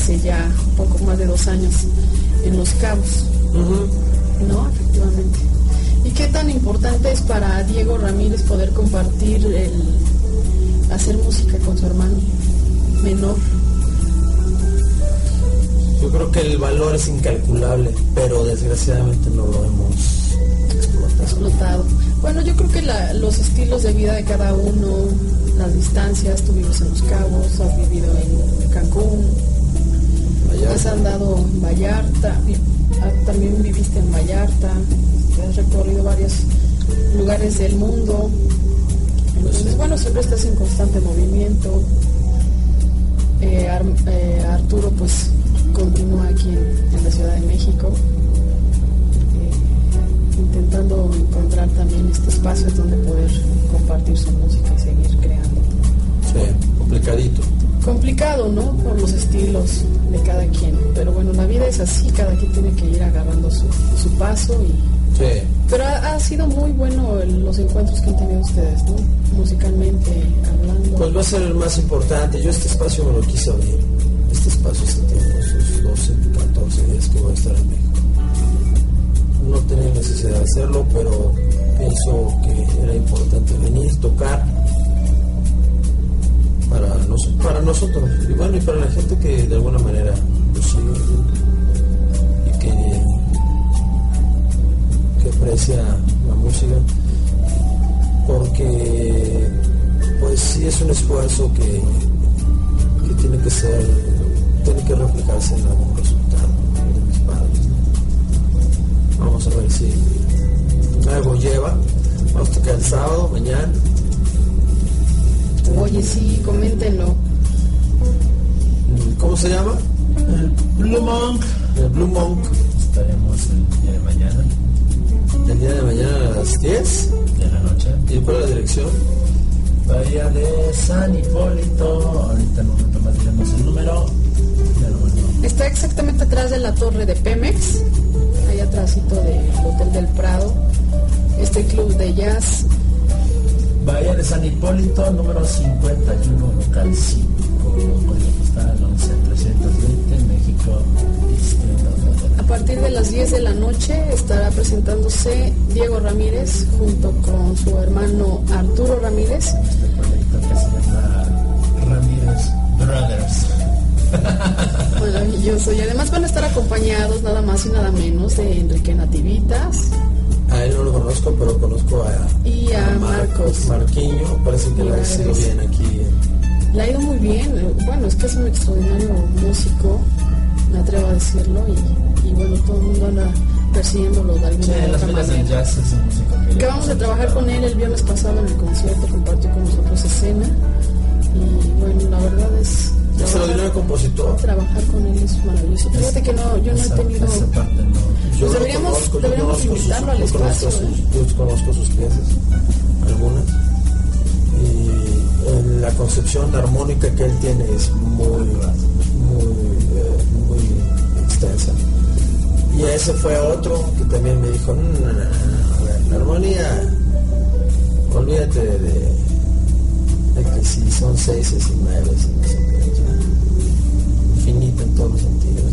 hace ya un poco más de dos años en Los Cabos. ¿No? Efectivamente. ¿Y qué tan importante es para Diego Ramírez poder compartir el hacer música con su hermano menor? Yo creo que el valor es incalculable, pero desgraciadamente no lo hemos explotado. explotado. Bueno, yo creo que los estilos de vida de cada uno, las distancias, tú vives en Los Cabos, has vivido en Cancún, has andado en Vallarta, ah, también viviste en Vallarta, has recorrido varios lugares del mundo. Entonces, bueno, siempre estás en constante movimiento. Eh, eh, Arturo, pues, continúa aquí en la Ciudad de México intentando encontrar también este espacio donde poder compartir su música y seguir creando. Sí, complicadito. Complicado, ¿no? Por los estilos de cada quien. Pero bueno, la vida es así, cada quien tiene que ir agarrando su, paso y... Sí. Pero ha, sido muy bueno los encuentros que han tenido ustedes, ¿no? Musicalmente hablando. Pues va a ser el más importante. Yo este espacio me lo quise abrir. Este espacio este tiempo, esos 12, 14 días que voy a estar en México no tenía necesidad de hacerlo, pero pienso que era importante venir, tocar para, nosotros y bueno, y para la gente que de alguna manera nos sigue y que, que aprecia la música, porque pues sí es un esfuerzo que, que tiene que ser, tiene que replicarse en algún resultado. Vamos a ver si algo lleva. Vamos a tocar el sábado, mañana. Oye, sí, coméntenlo. ¿Cómo se llama? El Blue Monk. El Blue Monk. Estaremos el día de mañana. El día de mañana a las 10 de la noche. ¿Y cuál es la dirección? Bahía de San Hipólito. Ahorita en un momento más diremos el número. Está exactamente atrás de la torre de Pemex allá atrásito del Hotel del Prado, este club de jazz. Bahía de San Hipólito, número 51, local 5, código postal 11320, México, A partir de las 10 de la noche estará presentándose Diego Ramírez junto con su hermano Arturo Ramírez. Este proyecto que se llama Ramírez Brothers. Maravilloso. Y además van a estar acompañados nada más y nada menos de Enrique Nativitas. A él no lo conozco, pero conozco a, y a, Marcos. Marquiño, parece que le ha ido bien aquí. Le ha ido muy bien. Bueno, es que es un extraordinario músico, me atrevo a decirlo. Y, bueno, todo el mundo anda persiguiéndolo de alguna sí, otra manera. Jazz que Acabamos de trabajar con él el viernes pasado en el concierto, compartió con nosotros escena. Y bueno, la verdad es extraordinario compositor. Trabajar con él es maravilloso. Fíjate que no, yo no he tenido. Pues deberíamos invitarlo al espacio. ¿eh? Yo conozco sus piezas, algunas. Y en la concepción armónica que él tiene es muy, muy, eh, muy extensa. Y ese fue otro que también me dijo, no, no, no, la armonía, olvídate de, de, que si son seis y nueve, no sé infinita en todos los sentidos.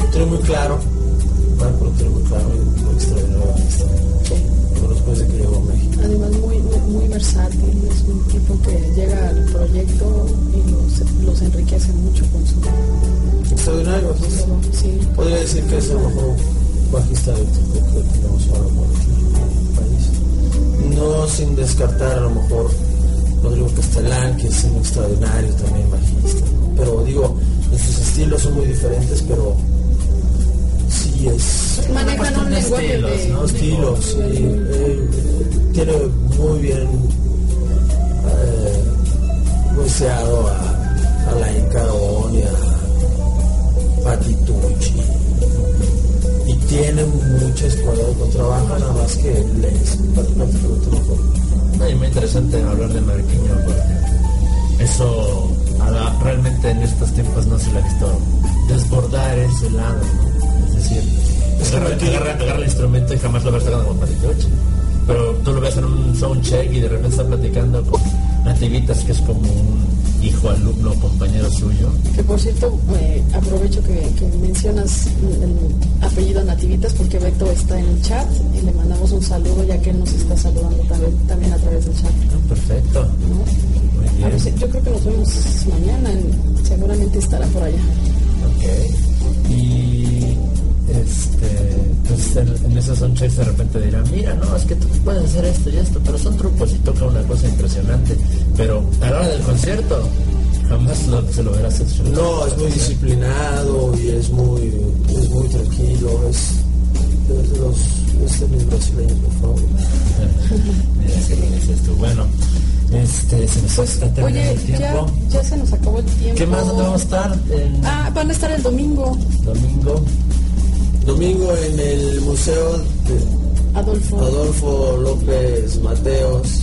Entonces, muy claro, Marco lo muy claro que a México. Además muy, muy, versátil, es un tipo que llega al proyecto y los, los enriquece mucho con su... Extraordinario, sí. Podría decir que es el mejor bajista eléctrico que tenemos ahora por aquí en el país. No sin descartar a lo mejor Rodrigo Castellán, que es un extraordinario también bajista. Pero digo, sus estilos son muy diferentes, pero sí es... Manejan un lenguaje estilos, de... ¿no? estilos eh, tiene muy bien eh, a, a la Incarón y a Patitucci y tiene mucha escuela de trabajo, nada más que les es muy interesante hablar de Mariqueño porque eso realmente en estos tiempos no se le ha visto desbordar ese lado, Es decir, agarra, el instrumento y jamás lo ves tocando con Patitucci. Pero tú lo ves en un sound check y de repente está platicando con Nativitas, que es como un hijo, alumno, compañero suyo. Que por cierto, eh, aprovecho que, mencionas el apellido Nativitas porque Beto está en el chat y le mandamos un saludo ya que él nos está saludando también, también a través del chat. Ah, perfecto. yo creo que nos vemos mañana, seguramente estará por allá. Ok. Y este, pues en, en esos sonches de repente dirán, mira, no, es que tú puedes hacer esto y esto, pero son trucos y toca una cosa impresionante. Pero a la hora del concierto, jamás lo, se lo verás hecho. No, es muy disciplinado y es muy, es muy tranquilo, es, es de los es de mis brasileños, por favor. Mira, que lo dices tú. Bueno, este, se nos pues, está terminando el tiempo. Ya, ya, se nos acabó el tiempo. ¿Qué más? ¿Dónde vamos a estar? Ah, van a estar el domingo. Domingo. Domingo en el Museo de Adolfo, Adolfo López Mateos.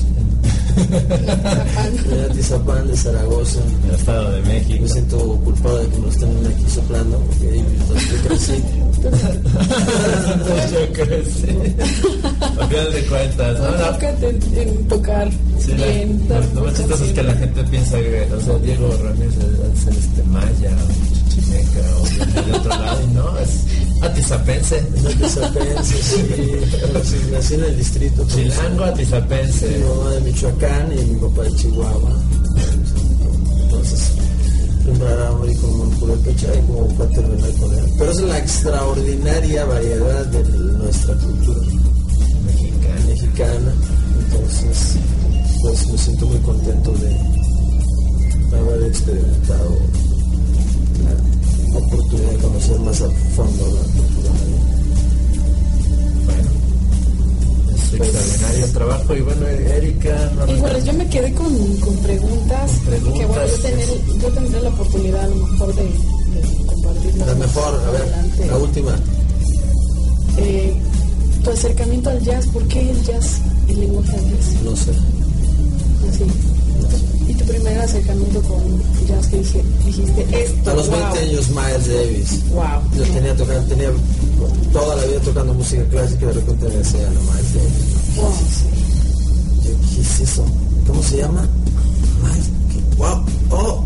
en Atizapán de Zaragoza. El Estado de México. Me siento culpado de que nos estén aquí soplando, porque ahí yo crecí. yo crecí. A final de cuentas, ¿no? no en tocar. Sí, bien, la, lo, más chistoso es que la gente piensa que, o sea, Diego Ramírez es el este maya, o chichimeca, o viene de otro lado, y no, es Atizapense. Atizapense, sí. Nací en el distrito. Chilango, atizapense. Mi mamá de Michoacán y mi papá de Chihuahua. Entonces, morir como Purépecha y como terminar con él. Pero es la extraordinaria variedad de nuestra cultura mexicana. mexicana. Entonces, pues me siento muy contento de haber experimentado oportunidad de conocer más a fondo la cultura Bueno, es pues, extraordinario el trabajo y bueno, Erika... No igual, yo me quedé con, con preguntas, preguntas, que bueno, yo, tener, yo tendré la oportunidad a lo mejor de, de compartirlas. La mejor, a ver, adelante. la última. Eh, tu acercamiento al jazz, ¿por qué el jazz, el lenguaje del jazz? No sé. Acercamiento con jazz que dijiste esto? A los 20 años Miles Davis. Wow. Yo tenía, tocando, tenía toda la vida tocando música clásica y de repente me decían a Miles Davis. Wow. ¿Qué es eso? ¿Cómo se llama? Miles. Wow. Oh.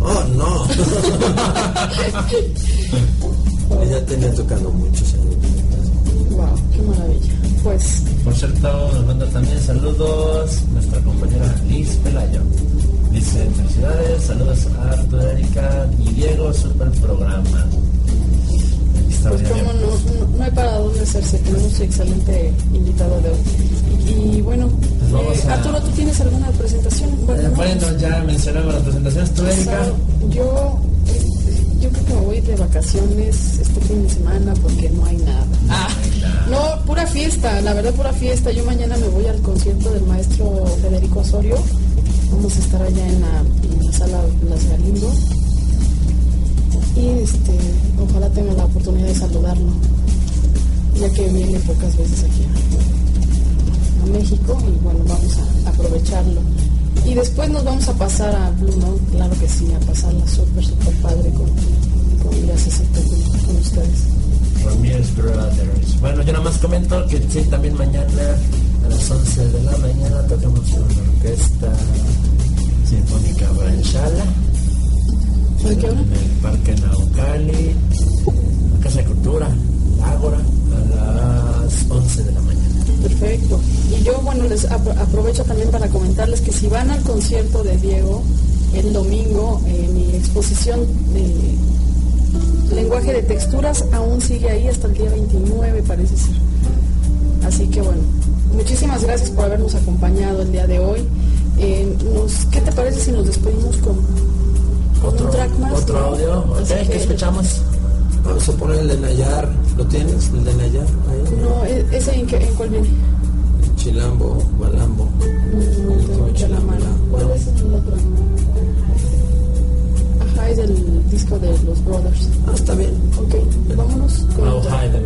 Oh, no. Ella tenía tocando muchos años. Wow, qué maravilla. Pues. Por cierto, nos manda también saludos nuestra compañera Liz Pelayo. Dice, felicidades, saludos a Arturo, Erika y Diego, super programa. Pues como no, no, hay para dónde hacerse, tenemos un excelente invitado de hoy. Y bueno, pues eh, Arturo, ¿tú tienes alguna presentación? Bueno, bueno ya mencionamos las presentaciones, ¿tú, Erika? Yo yo creo que me voy de vacaciones este fin de semana porque no hay nada. Ah, no, pura fiesta, la verdad pura fiesta. Yo mañana me voy al concierto del maestro Federico Osorio. Vamos a estar allá en la, sala Las Galindo. Y este, ojalá tenga la oportunidad de saludarlo, ya que viene pocas veces aquí a, México y bueno, vamos a aprovecharlo. Y después nos vamos a pasar a Blue claro que sí, a pasarla súper, súper padre con, con gracias a con ustedes. Ramírez Brothers. Bueno, yo nada más comento que sí, también mañana a las 11 de la mañana tocamos con la orquesta sinfónica Branchala. En el Parque Naucali, la Casa de Cultura, Ágora, a las 11 de la mañana. Perfecto. Y yo, bueno, les aprovecho también para comentarles que si van al concierto de Diego el domingo, eh, mi exposición de lenguaje de texturas aún sigue ahí hasta el día 29, parece ser. Así que bueno, muchísimas gracias por habernos acompañado el día de hoy. Eh, ¿Qué te parece si nos despedimos con, otro, un track más? Otro audio, ¿qué escuchamos? Vamos a poner el de Nayar. ¿Lo tienes? ¿El de Nayar? No, e-, ¿ese en, qué, en cuál viene? Chilambo, Balambo. No, de la mano. ¿Cuál es el otro? Ajá, es el disco de los Brothers. Ah, está bien. Ok, vámonos. Con oh, Planeta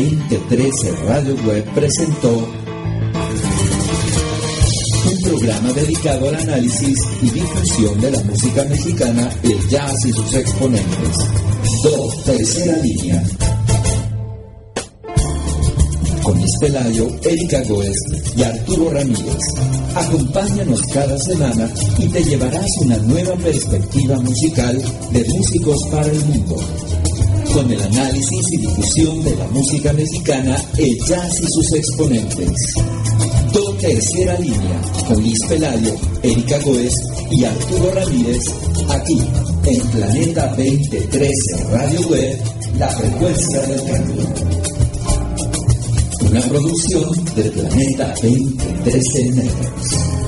2013 Radio Web presentó un programa dedicado al análisis y difusión de la música mexicana, el jazz y sus exponentes. Dos, tercera línea. Con Pelayo, Erika Goes y Arturo Ramírez. Acompáñanos cada semana y te llevarás una nueva perspectiva musical de músicos para el mundo con el análisis y difusión de la música mexicana, el jazz y sus exponentes. Do Tercera Línea, con Liz Pelayo, Erika Goes y Arturo Ramírez, aquí en Planeta 2013 Radio Web, la frecuencia del cambio. Una producción del Planeta 2013 Networks.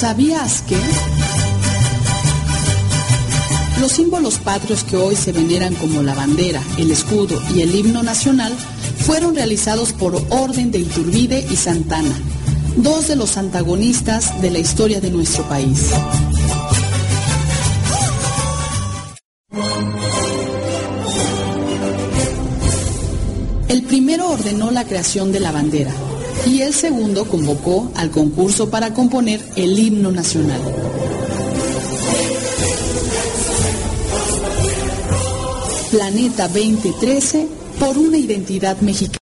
¿Sabías que? Los símbolos patrios que hoy se veneran como la bandera, el escudo y el himno nacional fueron realizados por orden de Iturbide y Santana, dos de los antagonistas de la historia de nuestro país. El primero ordenó la creación de la bandera, y el segundo convocó al concurso para componer el himno nacional. Planeta 2013 por una identidad mexicana.